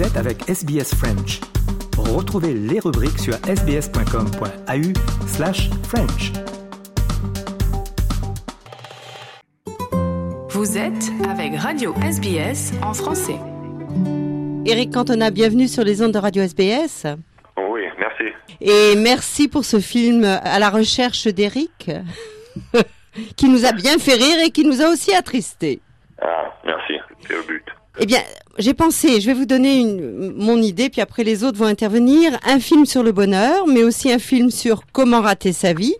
Vous êtes avec SBS French. Retrouvez les rubriques sur sbs.com.au slash French. Vous êtes avec Radio SBS en français. Eric Cantona, bienvenue sur les ondes de Radio SBS. Oui, merci. Et merci pour ce film à la recherche d'Eric, qui nous a bien fait rire et qui nous a aussi attristés. Ah, merci, c'est le but. Eh bien, j'ai pensé, je vais vous donner une, mon idée, puis après les autres vont intervenir. Un film sur le bonheur, mais aussi un film sur comment rater sa vie.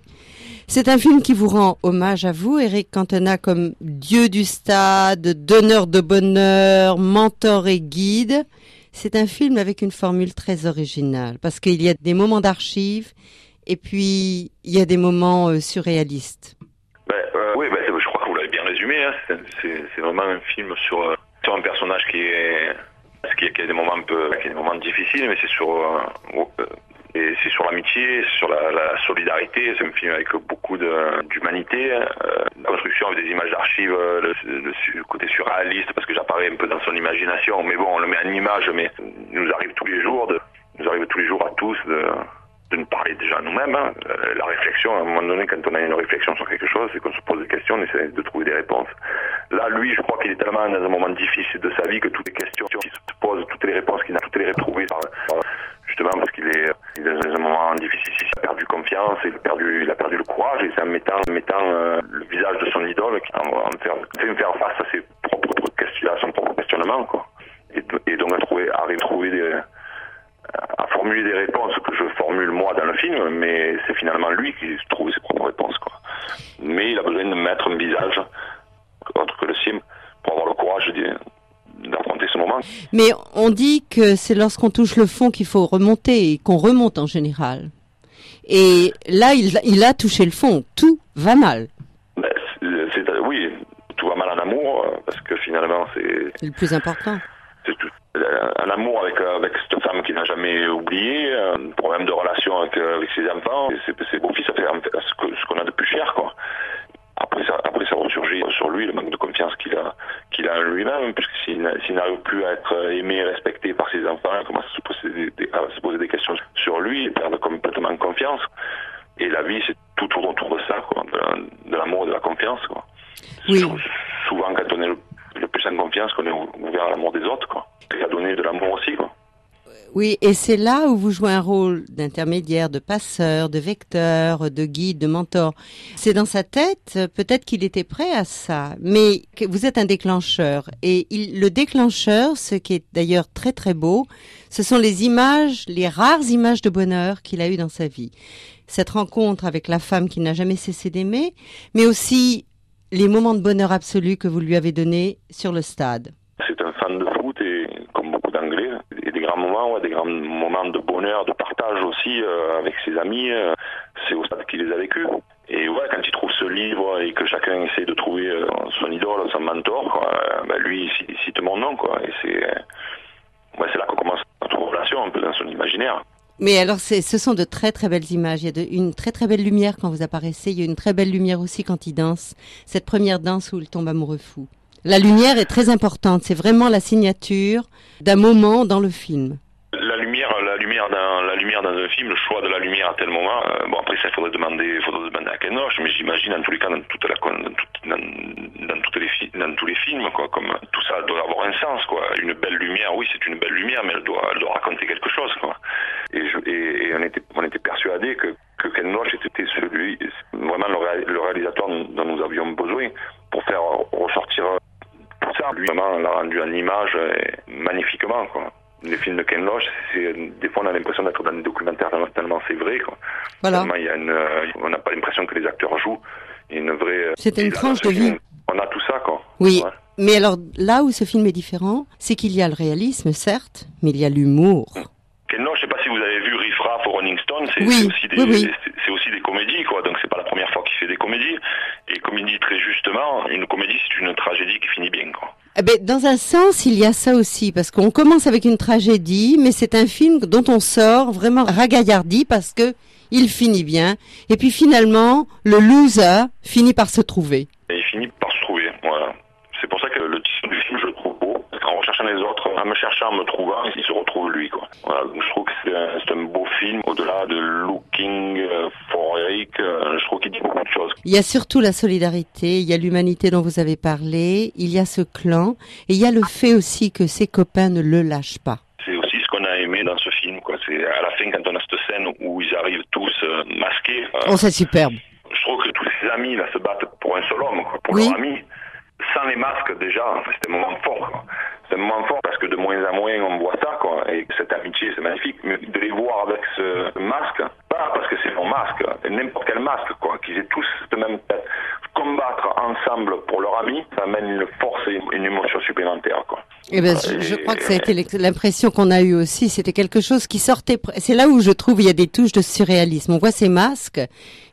C'est un film qui vous rend hommage à vous, Eric Cantona, comme dieu du stade, donneur de bonheur, mentor et guide. C'est un film avec une formule très originale, parce qu'il y a des moments d'archives, et puis il y a des moments euh, surréalistes. Ben, euh, oui, ben, je crois que vous l'avez bien résumé. Hein. C'est- vraiment un film sur, euh, sur un personnage qui est qui, a- des moments un peu, a des moments difficiles, mais c'est sur euh, et c'est sur l'amitié, sur la, la solidarité. C'est un film avec beaucoup d'humanité, euh, la construction avec des images d'archives, euh, le, le côté surréaliste parce que j'apparais un peu dans son imagination. Mais bon, on le met en image, mais il nous arrive tous les jours de, il nous arrive tous les jours à tous de de nous parler déjà nous-mêmes. hein. Euh, La réflexion, à un moment donné, quand on a une réflexion sur quelque chose, c'est qu'on se pose des questions, on essaie de trouver des réponses. Là, lui, je crois qu'il est tellement dans un moment difficile de sa vie que toutes les questions qui se posent, toutes les réponses qu'il a, toutes les retrouvées, justement parce qu'il est, dans un moment difficile. Il a perdu confiance, il a perdu, il a perdu le courage, et c'est en mettant, en euh, le visage de son idole, qui- en, fait faire face à ses propres questions, à son propre questionnement, quoi. Et, et donc à trouver, à retrouver des, à formuler des réponses que je formule moi dans le film, mais c'est finalement lui qui trouve ses propres réponses. Quoi. Mais il a besoin de mettre un visage autre que le sien pour avoir le courage d'affronter ce moment. Mais on dit que c'est lorsqu'on touche le fond qu'il faut remonter et qu'on remonte en général. Et là, il, il a touché le fond. Tout va mal. Ben, oui, tout va mal en amour, parce que finalement, c'est C'est le plus important. c'est tout. Un amour avec, euh, avec femme qu'il n'a jamais oublié, un problème de relation avec, euh, avec ses enfants, ses, ses beaux-fils, ça fait en fait ce que- ce qu'on a de plus cher, quoi. Après ça, après ça ressurgit sur lui le manque de confiance qu'il a, qu'il a en lui-même, puisque s'il n'a- s'il n'arrive plus à être aimé et respecté par ses enfants, il commence à se poser des, des- à se poser des questions sur lui, il perd complètement confiance. Et la vie, c'est tout tourne autour de ça, quoi, de, la- de l'amour et de la confiance, quoi. Oui Souvent, quand on est le, le plus en confiance, qu'on est ou- ouvert à l'amour des autres, quoi. Et à donner de l'amour aussi, quoi. Oui, et c'est là où vous jouez un rôle d'intermédiaire, de passeur, de vecteur, de guide, de mentor. C'est dans sa tête, peut-être qu'il était prêt à ça, mais vous êtes un déclencheur. Et il, le déclencheur, ce qui est d'ailleurs très très beau, ce sont les images, les rares images de bonheur qu'il a eues dans sa vie. Cette rencontre avec la femme qu'il n'a jamais cessé d'aimer, mais aussi les moments de bonheur absolu que vous lui avez donnés sur le stade. C'est un fan de foot et comme d'anglais, et des grands moments, des grands moments de bonheur, de partage aussi euh, avec ses amis. euh, c'est au stade qu'il les a vécus. Et ouais, quand il trouve ce livre et que chacun essaie de trouver euh, son idole, son mentor, ben lui il cite- mon nom, quoi. Et c'est ouais, là qu'on commence notre relation un peu dans son imaginaire. Mais alors, ce sont de très très belles images. Il y a une très très belle lumière quand vous apparaissez. Il y a une très belle lumière aussi quand il danse. Cette première danse où il tombe amoureux fou. La lumière est très importante. C'est vraiment la signature d'un moment dans le film. La lumière, la lumière dans un film, le choix de la lumière à tel moment. euh, bon après ça, faudrait demander, faudrait demander à Ken Loach, mais j'imagine en tous les cas dans toutes les dans tous les films, quoi, comme tout ça doit avoir un sens, quoi. Une belle lumière, oui, c'est une belle lumière, mais elle doit, raconter quelque chose, quoi. Et, on était, on était persuadé que que Ken était celui, vraiment le, ré- le réalisateur dont nous avions besoin pour faire ressortir. Lui, vraiment, l'a rendu en image euh, magnifiquement, quoi. Les films de Ken Loach, des fois, on a l'impression d'être dans des documentaires tellement, c'est vrai, quoi. Voilà. Tellement il y a une, euh, on n'a pas l'impression que les acteurs jouent. Une vraie. euh, C'était une tranche de vie. On a tout ça, quoi. Oui. Ouais. Mais alors, là où ce film est différent, c'est qu'il y a le réalisme, certes, mais il y a l'humour. Ken Loach, je sais pas si vous avez vu Riff Raff au Rolling Stone, c'est Oui, aussi des, oui, oui. aussi des comédies, quoi. Donc c'est pas la première fois qu'il fait des comédies. Et comme il dit très justement, une comédie c'est une tragédie qui finit bien, quoi. Eh ben, dans un sens, il y a ça aussi, parce qu'on commence avec une tragédie, mais c'est un film dont on sort vraiment ragaillardi parce que il finit bien. Et puis finalement, le loser finit par se trouver. Il finit par se trouver, voilà. C'est pour ça que le titre du film, je le trouve beau. Qu'en recherchant les autres, en me cherchant, en me trouvant, il se retrouve lui. Quoi. Je trouve que c'est un, un beau film, au-delà de Looking euh, for Euh, je trouve qu'il dit beaucoup de choses. Il y a surtout la solidarité, il y a l'humanité dont vous avez parlé, il y a ce clan, et il y a le fait aussi que ses copains ne le lâchent pas. C'est aussi ce qu'on a aimé dans ce film. Quoi. C'est à la fin, quand on a cette scène où ils arrivent tous euh, masqués, euh, Oh, c'est superbe. je trouve que tous ces amis là se battent pour un seul homme, quoi, pour Oui. leur ami. Sans les masques déjà, c'était un moment fort. C'est un moment fort que de moins en moins on voit ça, quoi. Et cette amitié, c'est magnifique. Mais de les voir avec ce masque, pas parce que c'est mon masque, n'importe quel masque, quoi. Qu'ils aient tous cette même tête. Combattre ensemble pour leur ami, ça amène une force et une émotion supplémentaire, quoi. Eh ben, je, je crois que ça a été l'impression qu'on a eue aussi. C'était quelque chose qui sortait. C'est là où je trouve il y a des touches de surréalisme. On voit ces masques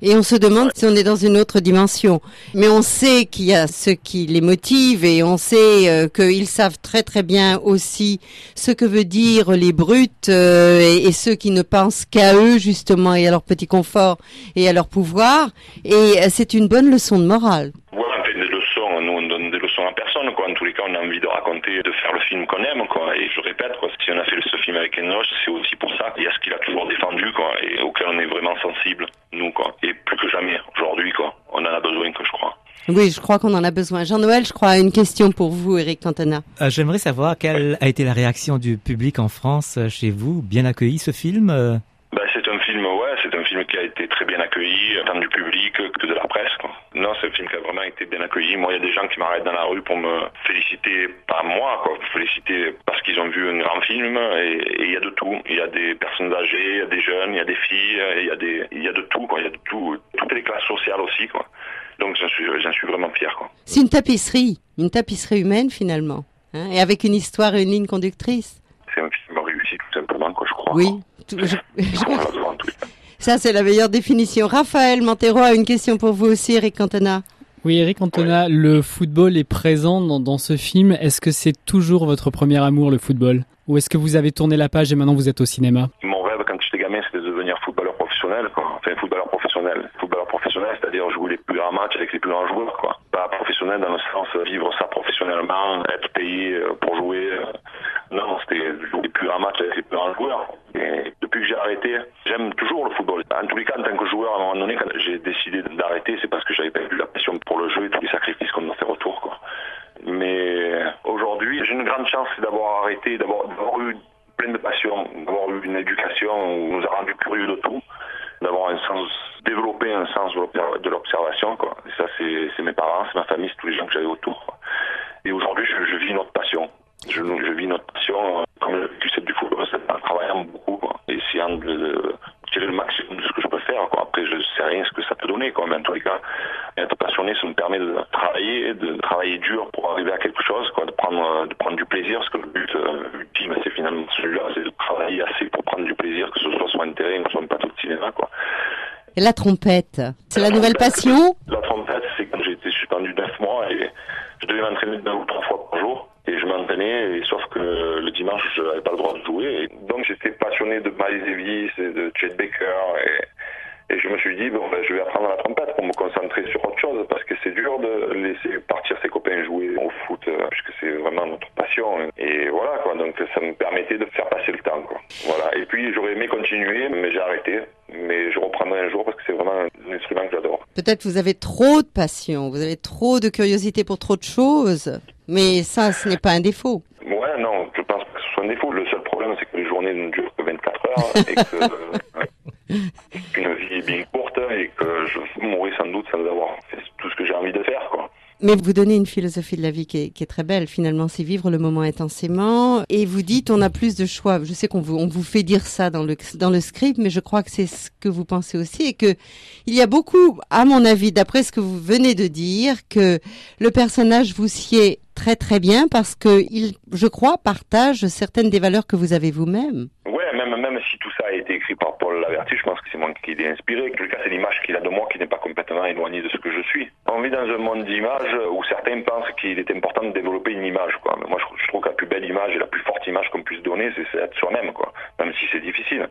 et on se demande si on est dans une autre dimension. Mais on sait qu'il y a ce qui les motive et on sait euh, qu'ils savent très très bien aussi ce que veut dire les brutes euh, et, et ceux qui ne pensent qu'à eux justement et à leur petit confort et à leur pouvoir. Et euh, c'est une bonne leçon de morale on fait des leçons, nous on donne des leçons à personne, quoi. En tous les cas, on a envie de raconter, de faire le film qu'on aime, quoi. Et je répète, quoi, si on a fait ce film avec Enoch, c'est aussi pour ça. Il y a ce qu'il a toujours défendu, quoi, et auquel on est vraiment sensible, nous, quoi. Et plus que jamais, aujourd'hui, quoi. On en a besoin, que je crois. Oui, je crois qu'on en a besoin. Jean-Noël, je crois, une question pour vous, Eric Cantona. Euh, J'aimerais savoir quelle a été la réaction du public en France euh, chez vous. Bien accueilli ce film euh Ben, c'est un film, ouais, c'est un film qui a été très bien accueilli, tant du public que de la presse, quoi. Non, c'est un film qui a vraiment été bien accueilli. Moi, il y a des gens qui m'arrêtent dans la rue pour me féliciter, pas moi, quoi, féliciter parce qu'ils ont vu un grand film, et il y a de tout. Il y a des personnes âgées, il y a des jeunes, il y a des filles, il y a des, il y a de tout, quoi. Il y a de tout, toutes les classes sociales aussi, quoi. Donc, j'en suis, j'en suis vraiment fier, quoi. C'est une tapisserie, une tapisserie humaine finalement, hein, et avec une histoire et une ligne conductrice. C'est un film réussi, tout simplement, quoi, je crois. Oui, tout- je- je- Ça c'est la meilleure définition. Raphaël Montero a une question pour vous aussi, Eric Cantona. Oui, Eric Cantona, le football est présent dans, dans ce film. Est-ce que c'est toujours votre premier amour, le football? Ou est-ce que vous avez tourné la page et maintenant vous êtes au cinéma? Mon rêve quand j'étais gamin, c'était de devenir footballeur professionnel, quoi. Enfin, footballeur professionnel. Footballeur professionnel, c'est-à-dire jouer les plus grands matchs avec les plus grands joueurs, quoi. Pas professionnel dans le sens vivre ça professionnellement, être payé euh, pour jouer. euh. Non, c'était jouer les plus grands matchs avec les plus grands joueurs. Et depuis que j'ai arrêté, j'aime toujours le football. En tous les cas, en tant que joueur, à un moment donné, quand j'ai décidé d'arrêter, c'est parce que j'avais pas eu la passion pour le jeu et tous les sacrifices qu'on doit faire autour. Mais aujourd'hui, j'ai une grande chance d'avoir arrêté, d'avoir eu plein de passion, d'avoir eu une éducation où on nous a rendu curieux de tout, d'avoir développer un sens de l'obser- de l'observation, ça, c'est mes parents, c'est ma famille, c'est tous les gens que j'avais autour. Et aujourd'hui, je, je vis notre passion. Je, je vis notre passion, euh, comme j'ai vécu celle du football, en travaillant beaucoup, essayant de, de tirer le maximum de ce que je peux faire, quoi. Après, je sais rien ce que ça peut donner, quoi. Mais en tous les cas, être passionné, ça me permet de travailler, de travailler dur pour arriver à quelque chose, quoi, de prendre, de prendre du plaisir, parce que le but euh, ultime, c'est finalement celui-là, c'est de travailler assez pour prendre du plaisir, que ce soit sur un terrain ou sur un plateau de cinéma, quoi. Et la trompette, c'est la nouvelle passion? La trompette, c'est quand j'ai été suspendu neuf mois et je devais m'entraîner deux ou trois fois par jour. Et je m'entraînais, et sauf que le dimanche, je n'avais pas le droit de jouer. Et donc j'étais passionné de Miles Davis et de Chet Baker. Et, et je me suis dit, bon, ben, je vais apprendre la trompette pour me concentrer sur autre chose, parce que c'est dur de laisser partir ses copains jouer au foot, euh, puisque c'est vraiment notre passion. Et voilà, quoi. Donc ça me permettait de faire passer le temps, quoi. Voilà. Et puis j'aurais aimé continuer, mais j'ai arrêté. Mais je reprendrai un jour parce que c'est vraiment un instrument que j'adore. Peut-être vous avez trop de passion, vous avez trop de curiosité pour trop de choses, mais ça, ce n'est pas un défaut. Ouais, non, je pense pas que ce soit un défaut. Le seul ne durent que 24 heures et que euh, qu'une vie est bien courte et que je mourrai sans doute sans avoir fait tout ce que j'ai envie de faire, quoi. Mais vous donnez une philosophie de la vie qui est, qui est très belle. Finalement, c'est vivre le moment intensément. Et vous dites, on a plus de choix. Je sais qu'on vous, on vous fait dire ça dans le, dans le script, mais je crois que c'est ce que vous pensez aussi et que il y a beaucoup, à mon avis, d'après ce que vous venez de dire, que le personnage vous sied très très bien parce que il, je crois, partage certaines des valeurs que vous avez vous-même. Même, même si tout ça a été écrit par Paul Laverty, je pense que c'est moi qui l'ai inspiré. En tout cas, c'est l'image qu'il a de moi qui n'est pas complètement éloignée de ce que je suis. On vit dans un monde d'images où certains pensent qu'il est important de développer une image, quoi. Moi, je, je trouve que la plus belle image et la plus forte image qu'on puisse donner, c'est c'est être soi-même, quoi. Même si c'est difficile.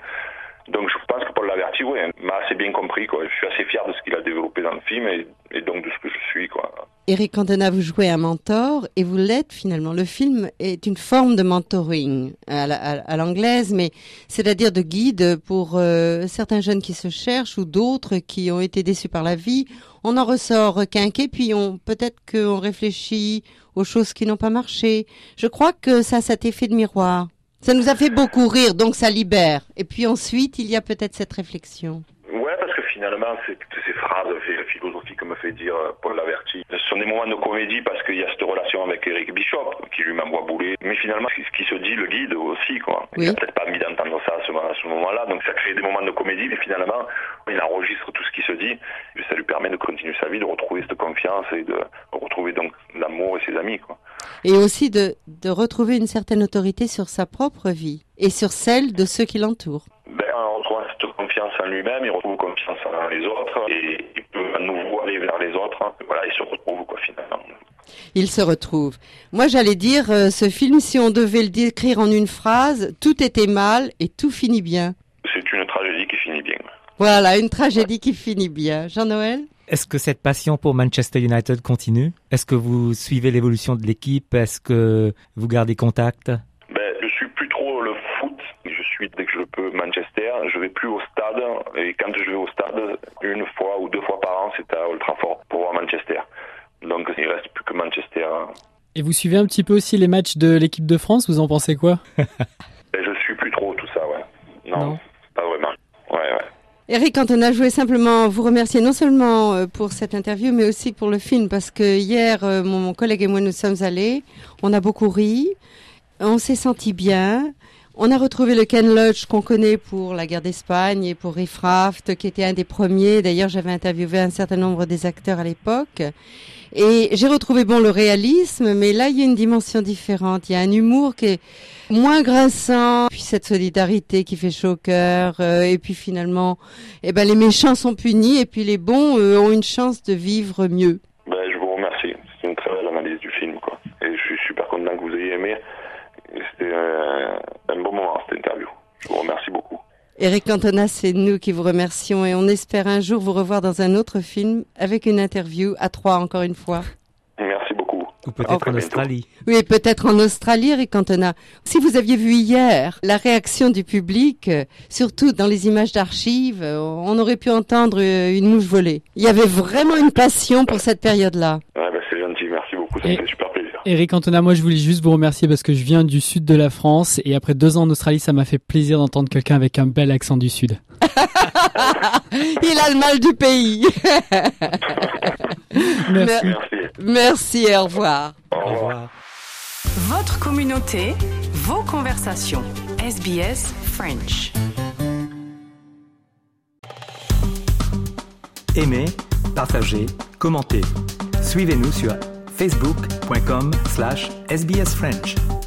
Donc je pense que Paul Laverty, oui, m'a assez bien compris. Quoi. Je suis assez fier de ce qu'il a développé dans le film et, et donc de ce que je suis. Quoi. Eric Cantona, vous jouez un mentor et vous l'êtes finalement. Le film est une forme de mentoring à l'anglaise, mais c'est-à-dire de guide pour euh, certains jeunes qui se cherchent ou d'autres qui ont été déçus par la vie. On en ressort requinqué, puis on peut-être qu'on réfléchit aux choses qui n'ont pas marché. Je crois que ça a cet effet de miroir. Ça nous a fait beaucoup rire, donc ça libère. Et puis ensuite, il y a peut-être cette réflexion finalement, c'est ces phrases philosophiques que me fait dire euh, Paul Laverty. Ce sont des moments de comédie parce qu'il y a cette relation avec Eric Bishop qui lui m'envoie bouler. Mais finalement, ce qui se dit le guide aussi, quoi. Il n'a peut-être pas mis d'entendre ça à ce, moment-là, donc ça crée des moments de comédie, mais finalement, il enregistre tout ce qui se dit. Et ça lui permet de continuer sa vie, de retrouver cette confiance et de retrouver donc l'amour et ses amis, quoi. Et aussi de, de retrouver une certaine autorité sur sa propre vie et sur celle de ceux qui l'entourent confiance en lui-même, il retrouve confiance en les autres et il peut à nouveau aller vers les autres. Voilà, il se retrouve quoi finalement. Il se retrouve. Moi, j'allais dire, euh, ce film, si on devait le décrire en une phrase, tout était mal et tout finit bien. C'est une tragédie qui finit bien. Voilà, une tragédie qui finit bien. Jean-Noël? Est-ce que cette passion pour Manchester United continue? Est-ce que vous suivez l'évolution de l'équipe? Est-ce que vous gardez contact? Dès que je le peux Manchester. Je vais plus au stade. Et quand je vais au stade, une fois ou deux fois par an, c'est à Old Trafford pour voir Manchester. Donc il reste plus que Manchester. Et vous suivez un petit peu aussi les matchs de l'équipe de France, vous en pensez quoi ben, Je suis plus trop tout ça, ouais. Non, pas vraiment. Ouais, ouais. Eric Cantona, je voulais simplement vous remercier non seulement euh, pour cette interview, mais aussi pour le film, parce que hier, euh, mon collègue et moi, nous sommes allés, on a beaucoup ri, on s'est senti bien, on a retrouvé le Ken Loach qu'on connaît pour la guerre d'Espagne et pour Riff Raft, qui était un des premiers. D'ailleurs, j'avais interviewé un certain nombre des acteurs à l'époque. Et j'ai retrouvé bon le réalisme, mais là il y a une dimension différente. Il y a un humour qui est moins grinçant, puis cette solidarité qui fait chaud au cœur. Euh, et puis finalement, eh ben les méchants sont punis et puis les bons ont une chance de vivre mieux. Ben, je vous remercie. C'est une très belle analyse du film, quoi. Et je suis super content que vous ayez aimé. C'était un, bon moment cette interview. Je vous remercie beaucoup. Eric Cantona, c'est nous qui vous remercions et on espère un jour vous revoir dans un autre film avec une interview à trois encore une fois. Merci beaucoup. Ou peut-être en Australie. Oui, peut-être en Australie, Eric Cantona. Si vous aviez vu hier la réaction du public, surtout dans les images d'archives, on aurait pu entendre une mouche voler. Il y avait vraiment une passion pour cette période-là. Ouais, bah c'est gentil, merci beaucoup, ça fait super. Eric Antona, moi je voulais juste vous remercier parce que je viens du sud de la France et après deux ans en Australie, ça m'a fait plaisir d'entendre quelqu'un avec un bel accent du sud. Il a le mal du pays. Merci. Merci. et au revoir. Au revoir. Votre communauté, vos conversations. SBS French. Aimez, partagez, commentez. Suivez-nous sur facebook.com slash sbsfrench.